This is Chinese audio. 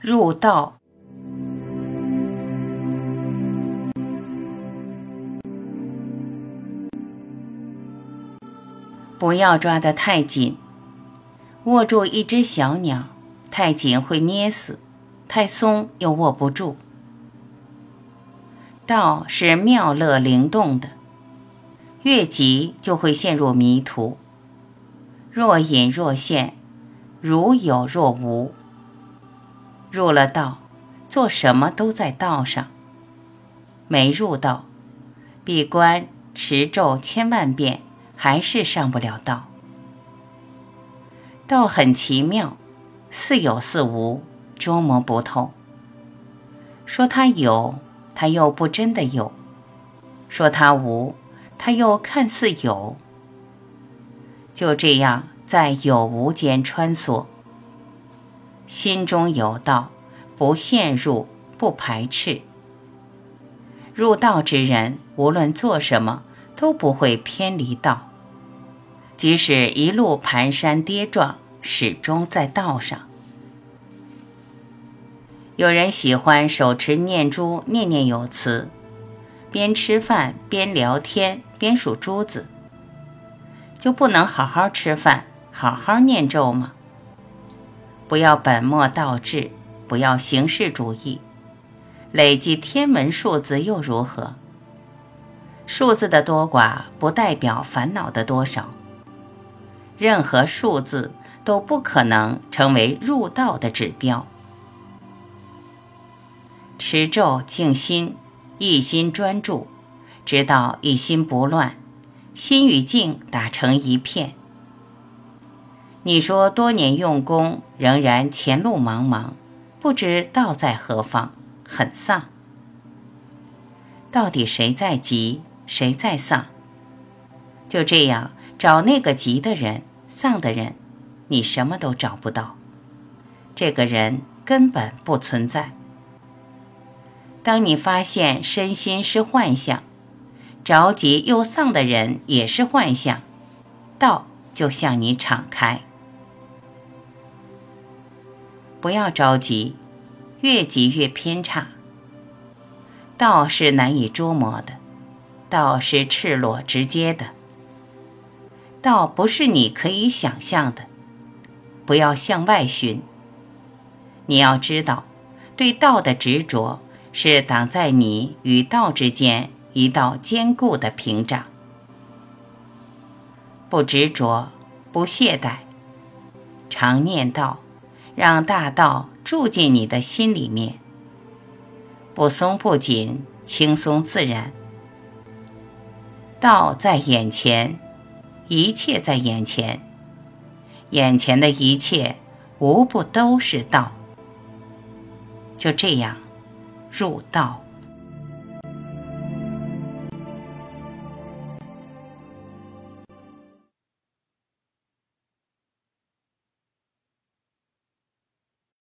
入道，不要抓得太紧。握住一只小鸟，太紧会捏死，太松又握不住。道是妙乐灵动的，越急就会陷入迷途。若隐若现，如有若无。入了道，做什么都在道上；没入道，闭关持咒千万遍，还是上不了道。道很奇妙，似有似无，捉摸不透。说它有，它又不真的有；说它无，它又看似有。就这样在有无间穿梭。心中有道，不陷入，不排斥。入道之人，无论做什么都不会偏离道，即使一路蹒跚跌撞，始终在道上。有人喜欢手持念珠，念念有词，边吃饭边聊天边数珠子，就不能好好吃饭，好好念咒吗？不要本末倒置，不要形式主义，累积天文数字又如何？数字的多寡不代表烦恼的多少。任何数字都不可能成为入道的指标。持咒静心，一心专注，直到一心不乱，心与境打成一片。你说多年用功，仍然前路茫茫，不知道在何方，很丧。到底谁在急，谁在丧？就这样找那个急的人、丧的人，你什么都找不到。这个人根本不存在。当你发现身心是幻象，着急又丧的人也是幻象，道就向你敞开。不要着急，越急越偏差。道是难以捉摸的，道是赤裸直接的，道不是你可以想象的。不要向外寻。你要知道，对道的执着是挡在你与道之间一道坚固的屏障。不执着，不懈怠，常念道。让大道住进你的心里面，不松不紧，轻松自然。道在眼前，一切在眼前，眼前的一切无不都是道。就这样，入道。